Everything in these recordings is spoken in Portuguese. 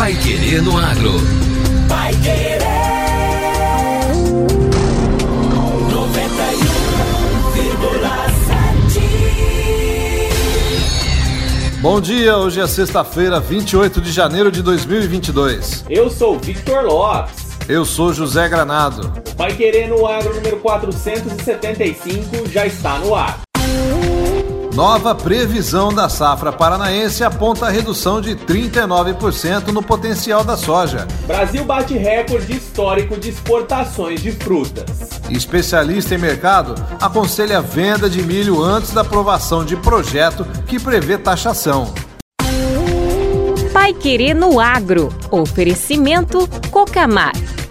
Pai Querer no Agro. Pai Querer. 91,7. Bom dia, hoje é sexta-feira, 28 de janeiro de 2022. Eu sou Victor Lopes. Eu sou José Granado. O Pai Querer no Agro número 475 já está no ar. Nova previsão da safra paranaense aponta a redução de 39% no potencial da soja. Brasil bate recorde histórico de exportações de frutas. Especialista em mercado aconselha a venda de milho antes da aprovação de projeto que prevê taxação. Pai Querer no Agro. Oferecimento Cocamar.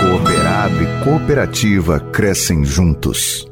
Cooperado e cooperativa crescem juntos.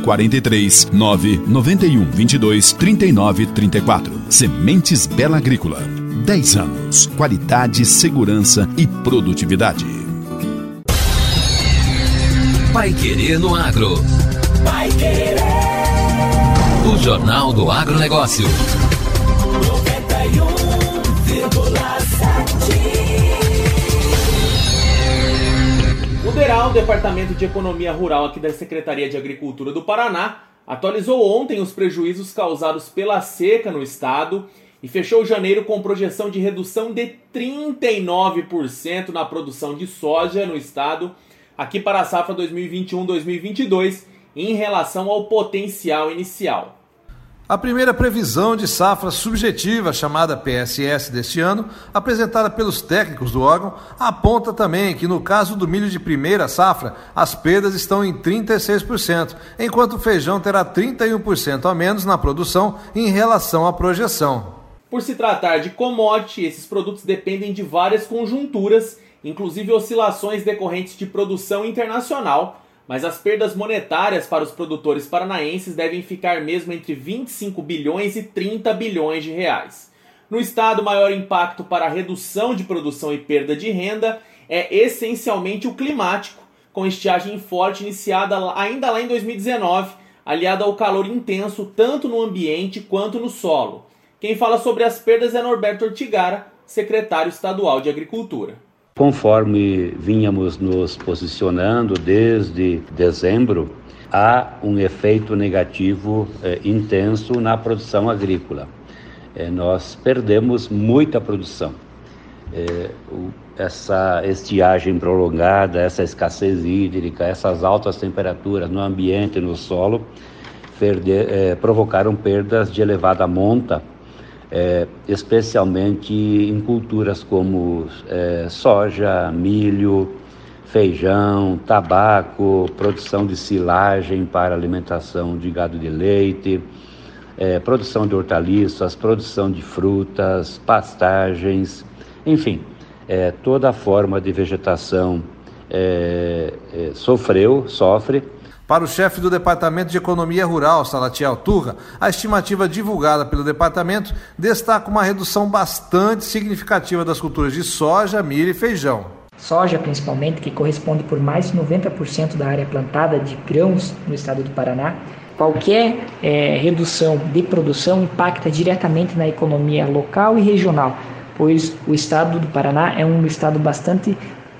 43 9 91 22 39 34. Sementes Bela Agrícola. 10 anos. Qualidade, segurança e produtividade. Pai Querer no Agro. Pai Querer. O Jornal do Agronegócio. 91,7. O DERAL, Departamento de Economia Rural aqui da Secretaria de Agricultura do Paraná, atualizou ontem os prejuízos causados pela seca no estado e fechou janeiro com projeção de redução de 39% na produção de soja no estado, aqui para a safra 2021-2022, em relação ao potencial inicial. A primeira previsão de safra subjetiva, chamada PSS deste ano, apresentada pelos técnicos do órgão, aponta também que no caso do milho de primeira safra, as perdas estão em 36%, enquanto o feijão terá 31% a menos na produção em relação à projeção. Por se tratar de commodity, esses produtos dependem de várias conjunturas, inclusive oscilações decorrentes de produção internacional, mas as perdas monetárias para os produtores paranaenses devem ficar mesmo entre 25 bilhões e 30 bilhões de reais. No estado, o maior impacto para a redução de produção e perda de renda é essencialmente o climático, com estiagem forte iniciada ainda lá em 2019, aliada ao calor intenso tanto no ambiente quanto no solo. Quem fala sobre as perdas é Norberto Ortigara, secretário estadual de Agricultura. Conforme vínhamos nos posicionando desde dezembro, há um efeito negativo eh, intenso na produção agrícola. Eh, nós perdemos muita produção. Eh, o, essa estiagem prolongada, essa escassez hídrica, essas altas temperaturas no ambiente no solo perde, provocaram perdas de elevada monta é, especialmente em culturas como é, soja, milho, feijão, tabaco, produção de silagem para alimentação de gado de leite, é, produção de hortaliças, produção de frutas, pastagens, enfim, é, toda forma de vegetação é, é, sofreu, sofre para o chefe do Departamento de Economia Rural, Salatiel Turra, a estimativa divulgada pelo departamento destaca uma redução bastante significativa das culturas de soja, milho e feijão. Soja, principalmente, que corresponde por mais de 90% da área plantada de grãos no estado do Paraná. Qualquer é, redução de produção impacta diretamente na economia local e regional, pois o estado do Paraná é um estado bastante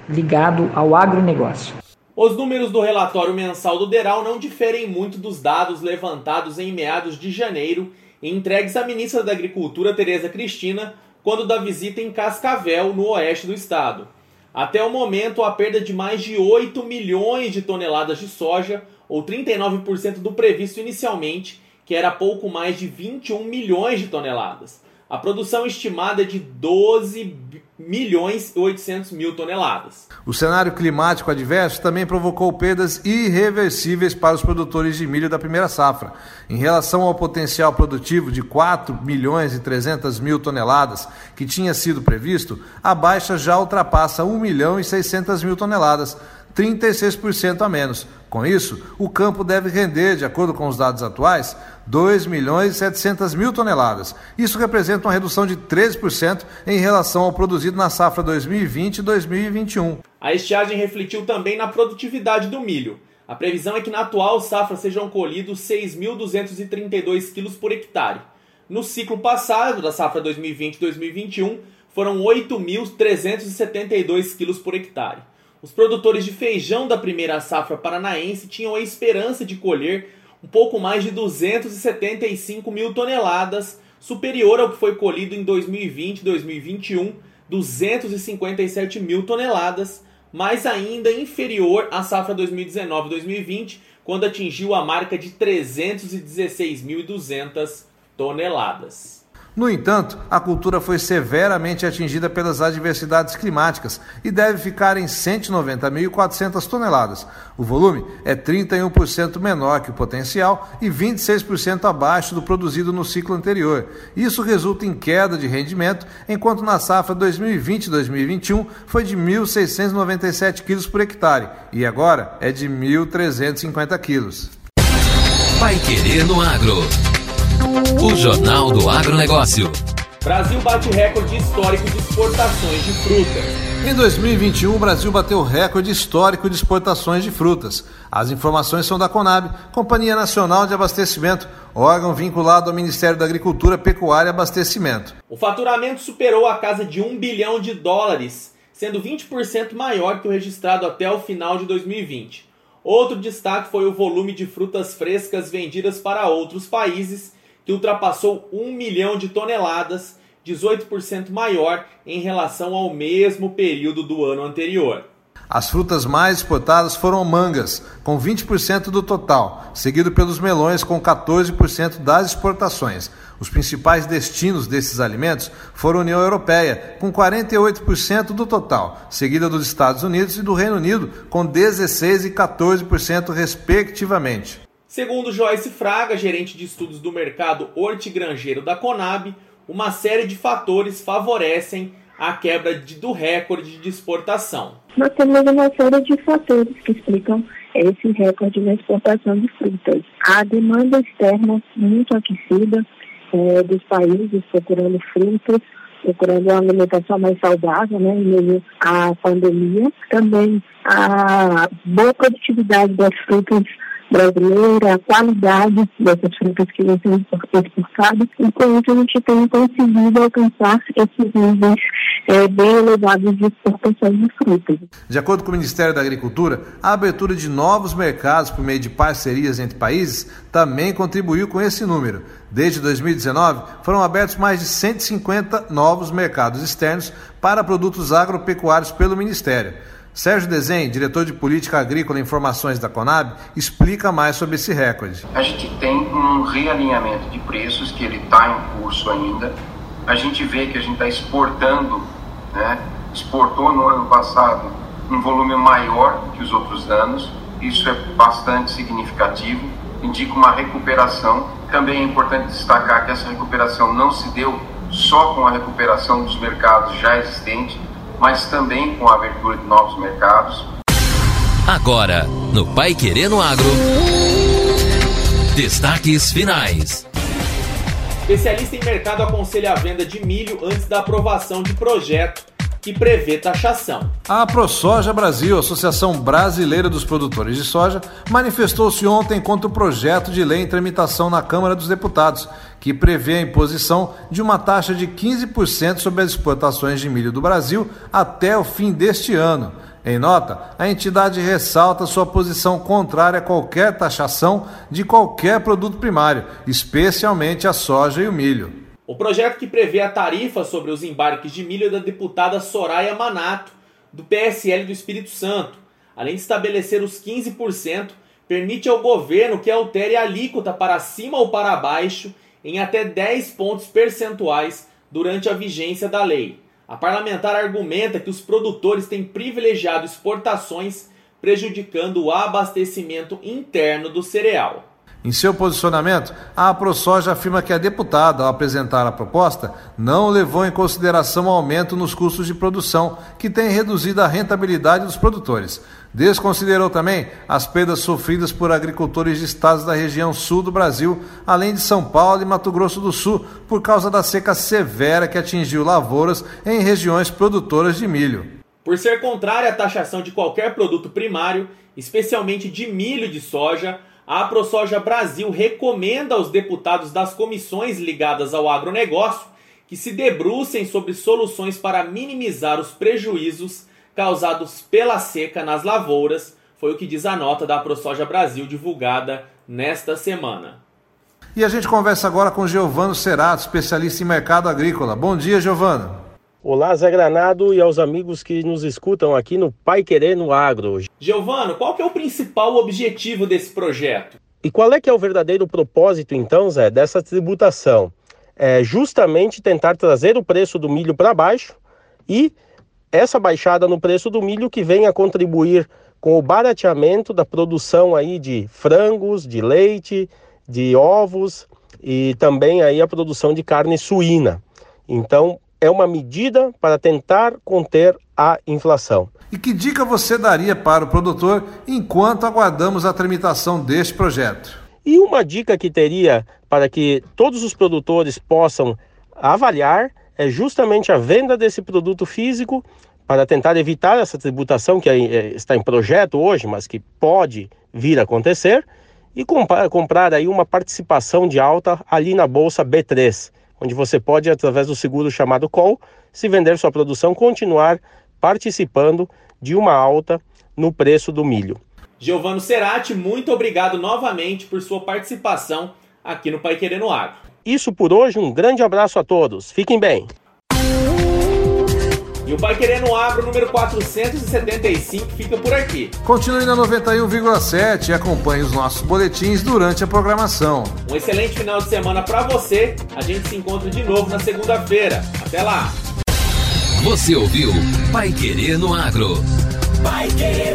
ligado ao agronegócio. Os números do relatório mensal do DERAL não diferem muito dos dados levantados em meados de janeiro e entregues à ministra da Agricultura, Tereza Cristina, quando da visita em Cascavel, no oeste do estado. Até o momento, a perda de mais de 8 milhões de toneladas de soja, ou 39% do previsto inicialmente, que era pouco mais de 21 milhões de toneladas. A produção estimada é de 12 milhões e 800 mil toneladas. O cenário climático adverso também provocou perdas irreversíveis para os produtores de milho da primeira safra. Em relação ao potencial produtivo de 4 milhões e 300 mil toneladas que tinha sido previsto, a baixa já ultrapassa 1 milhão e 600 mil toneladas, 36% a menos. Com isso, o campo deve render, de acordo com os dados atuais, 2 milhões e 700 mil toneladas. Isso representa uma redução de 13% em relação ao produzido na safra 2020 e 2021. A estiagem refletiu também na produtividade do milho. A previsão é que na atual safra sejam colhidos 6.232 quilos por hectare. No ciclo passado, da safra 2020-2021, foram 8.372 quilos por hectare. Os produtores de feijão da primeira safra paranaense tinham a esperança de colher um pouco mais de 275 mil toneladas, superior ao que foi colhido em 2020 e 2021, 257 mil toneladas, mas ainda inferior à safra 2019-2020, quando atingiu a marca de 316.200 toneladas. No entanto, a cultura foi severamente atingida pelas adversidades climáticas e deve ficar em 190.400 toneladas. O volume é 31% menor que o potencial e 26% abaixo do produzido no ciclo anterior. Isso resulta em queda de rendimento, enquanto na safra 2020-2021 foi de 1.697 quilos por hectare e agora é de 1.350 quilos. Vai querer no agro. O Jornal do Agronegócio. Brasil bate recorde histórico de exportações de frutas. Em 2021, o Brasil bateu recorde histórico de exportações de frutas. As informações são da Conab, Companhia Nacional de Abastecimento, órgão vinculado ao Ministério da Agricultura, Pecuária e Abastecimento. O faturamento superou a casa de 1 bilhão de dólares, sendo 20% maior que o registrado até o final de 2020. Outro destaque foi o volume de frutas frescas vendidas para outros países que ultrapassou 1 milhão de toneladas, 18% maior em relação ao mesmo período do ano anterior. As frutas mais exportadas foram mangas, com 20% do total, seguido pelos melões, com 14% das exportações. Os principais destinos desses alimentos foram a União Europeia, com 48% do total, seguida dos Estados Unidos e do Reino Unido, com 16% e 14%, respectivamente. Segundo Joyce Fraga, gerente de estudos do mercado hortigranjeiro da Conab, uma série de fatores favorecem a quebra de, do recorde de exportação. Nós temos uma série de fatores que explicam esse recorde na exportação de frutas. A demanda externa muito aquecida é, dos países procurando frutas, procurando uma alimentação mais saudável, né, em meio à pandemia. Também a boa produtividade das frutas brasileira, a qualidade dessas frutas que vão ser exportadas, e com isso a gente tem conseguido alcançar esses níveis é, bem elevados de exportação de frutas. De acordo com o Ministério da Agricultura, a abertura de novos mercados por meio de parcerias entre países também contribuiu com esse número. Desde 2019, foram abertos mais de 150 novos mercados externos para produtos agropecuários pelo Ministério. Sérgio Desen, diretor de Política Agrícola e Informações da Conab, explica mais sobre esse recorde. A gente tem um realinhamento de preços que ele está em curso ainda. A gente vê que a gente está exportando, né? exportou no ano passado um volume maior que os outros anos. Isso é bastante significativo, indica uma recuperação. Também é importante destacar que essa recuperação não se deu só com a recuperação dos mercados já existentes, mas também com a abertura de novos mercados. Agora, no Pai Querendo Agro. Destaques finais. Especialista em mercado aconselha a venda de milho antes da aprovação de projeto que prevê taxação. A ProSoja Brasil, Associação Brasileira dos Produtores de Soja, manifestou-se ontem contra o projeto de lei em tramitação na Câmara dos Deputados, que prevê a imposição de uma taxa de 15% sobre as exportações de milho do Brasil até o fim deste ano. Em nota, a entidade ressalta sua posição contrária a qualquer taxação de qualquer produto primário, especialmente a soja e o milho. O projeto que prevê a tarifa sobre os embarques de milho é da deputada Soraya Manato, do PSL do Espírito Santo. Além de estabelecer os 15%, permite ao governo que altere a alíquota para cima ou para baixo em até 10 pontos percentuais durante a vigência da lei. A parlamentar argumenta que os produtores têm privilegiado exportações, prejudicando o abastecimento interno do cereal. Em seu posicionamento, a ProSoja afirma que a deputada, ao apresentar a proposta, não levou em consideração o aumento nos custos de produção, que tem reduzido a rentabilidade dos produtores. Desconsiderou também as perdas sofridas por agricultores de estados da região sul do Brasil, além de São Paulo e Mato Grosso do Sul, por causa da seca severa que atingiu lavouras em regiões produtoras de milho. Por ser contrária à taxação de qualquer produto primário, especialmente de milho e de soja, a ProSoja Brasil recomenda aos deputados das comissões ligadas ao agronegócio que se debrucem sobre soluções para minimizar os prejuízos causados pela seca nas lavouras, foi o que diz a nota da ProSoja Brasil divulgada nesta semana. E a gente conversa agora com Giovano Cerato, especialista em mercado agrícola. Bom dia, Giovano. Olá, Zé Granado e aos amigos que nos escutam aqui no Pai Querer no Agro. Giovano, qual que é o principal objetivo desse projeto? E qual é que é o verdadeiro propósito, então, Zé, dessa tributação? É justamente tentar trazer o preço do milho para baixo e essa baixada no preço do milho que venha a contribuir com o barateamento da produção aí de frangos, de leite, de ovos e também aí a produção de carne suína. Então, é uma medida para tentar conter a inflação. E que dica você daria para o produtor enquanto aguardamos a tramitação deste projeto? E uma dica que teria para que todos os produtores possam avaliar é justamente a venda desse produto físico para tentar evitar essa tributação que é, está em projeto hoje, mas que pode vir a acontecer, e comprar, comprar aí uma participação de alta ali na bolsa B3 onde você pode, através do seguro chamado Call, se vender sua produção, continuar participando de uma alta no preço do milho. Giovano Cerati, muito obrigado novamente por sua participação aqui no Pai Querendo Agro. Isso por hoje, um grande abraço a todos. Fiquem bem. E o Pai Querendo Agro número 475 fica por aqui. Continue na 91,7 e acompanhe os nossos boletins durante a programação. Um excelente final de semana para você. A gente se encontra de novo na segunda-feira. Até lá. Você ouviu Pai Querer no Agro. Pai Querer.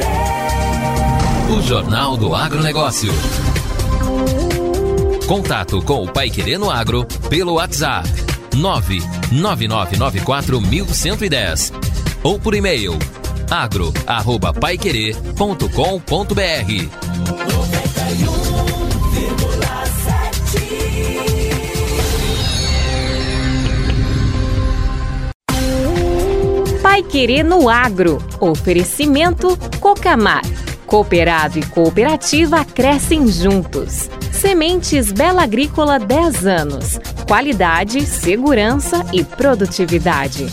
O Jornal do Agronegócio. Contato com o Pai Querer no Agro pelo WhatsApp 999941110 ou por e-mail agro@paiquerer.com.br. Pai Querer no Agro. Oferecimento Cocamar. Cooperado e cooperativa crescem juntos. Sementes Bela Agrícola 10 anos. Qualidade, segurança e produtividade.